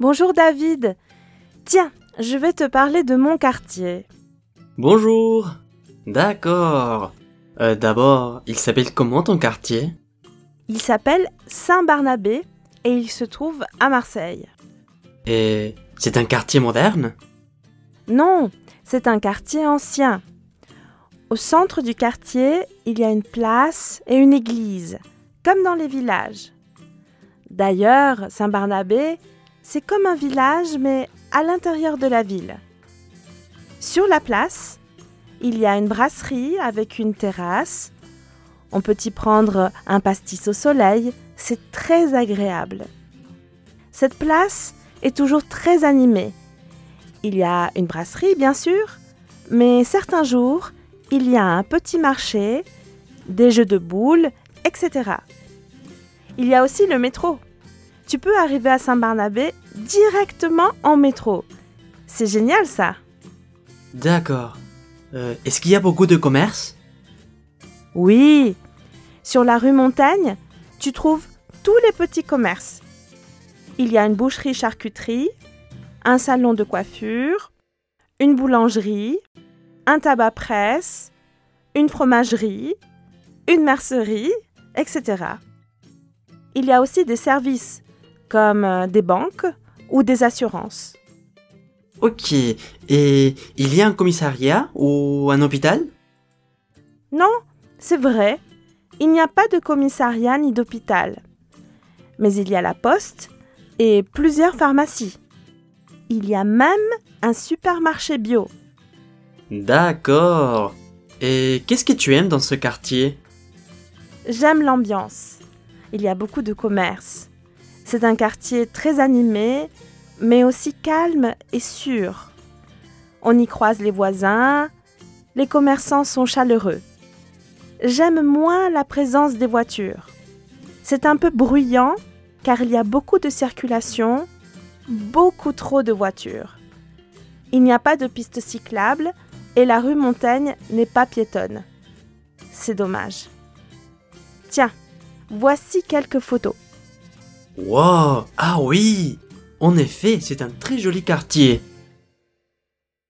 Bonjour David. Tiens, je vais te parler de mon quartier. Bonjour. D'accord. Euh, D'abord, il s'appelle comment ton quartier? Il s'appelle Saint-Barnabé et il se trouve à Marseille. Et c'est un quartier moderne? Non, c'est un quartier ancien. Au centre du quartier, il y a une place et une église, comme dans les villages. D'ailleurs, Saint-Barnabé, c'est comme un village, mais à l'intérieur de la ville. Sur la place, il y a une brasserie avec une terrasse. On peut y prendre un pastis au soleil, c'est très agréable. Cette place est toujours très animée. Il y a une brasserie, bien sûr, mais certains jours, il y a un petit marché, des jeux de boules, etc. Il y a aussi le métro. Tu peux arriver à Saint-Barnabé directement en métro. C'est génial ça. D'accord. Euh, Est-ce qu'il y a beaucoup de commerces Oui. Sur la rue Montaigne, tu trouves tous les petits commerces. Il y a une boucherie-charcuterie, un salon de coiffure, une boulangerie, un tabac-presse, une fromagerie, une mercerie, etc. Il y a aussi des services comme euh, des banques ou des assurances. Ok. Et il y a un commissariat ou un hôpital? Non, c'est vrai, il n'y a pas de commissariat ni d'hôpital. Mais il y a la poste et plusieurs pharmacies. Il y a même un supermarché bio. D'accord. Et qu'est-ce que tu aimes dans ce quartier? J'aime l'ambiance. Il y a beaucoup de commerces. C'est un quartier très animé, mais aussi calme et sûr. On y croise les voisins, les commerçants sont chaleureux. J'aime moins la présence des voitures. C'est un peu bruyant car il y a beaucoup de circulation, beaucoup trop de voitures. Il n'y a pas de piste cyclable et la rue Montaigne n'est pas piétonne. C'est dommage. Tiens, voici quelques photos. Wow Ah oui En effet, c'est un très joli quartier.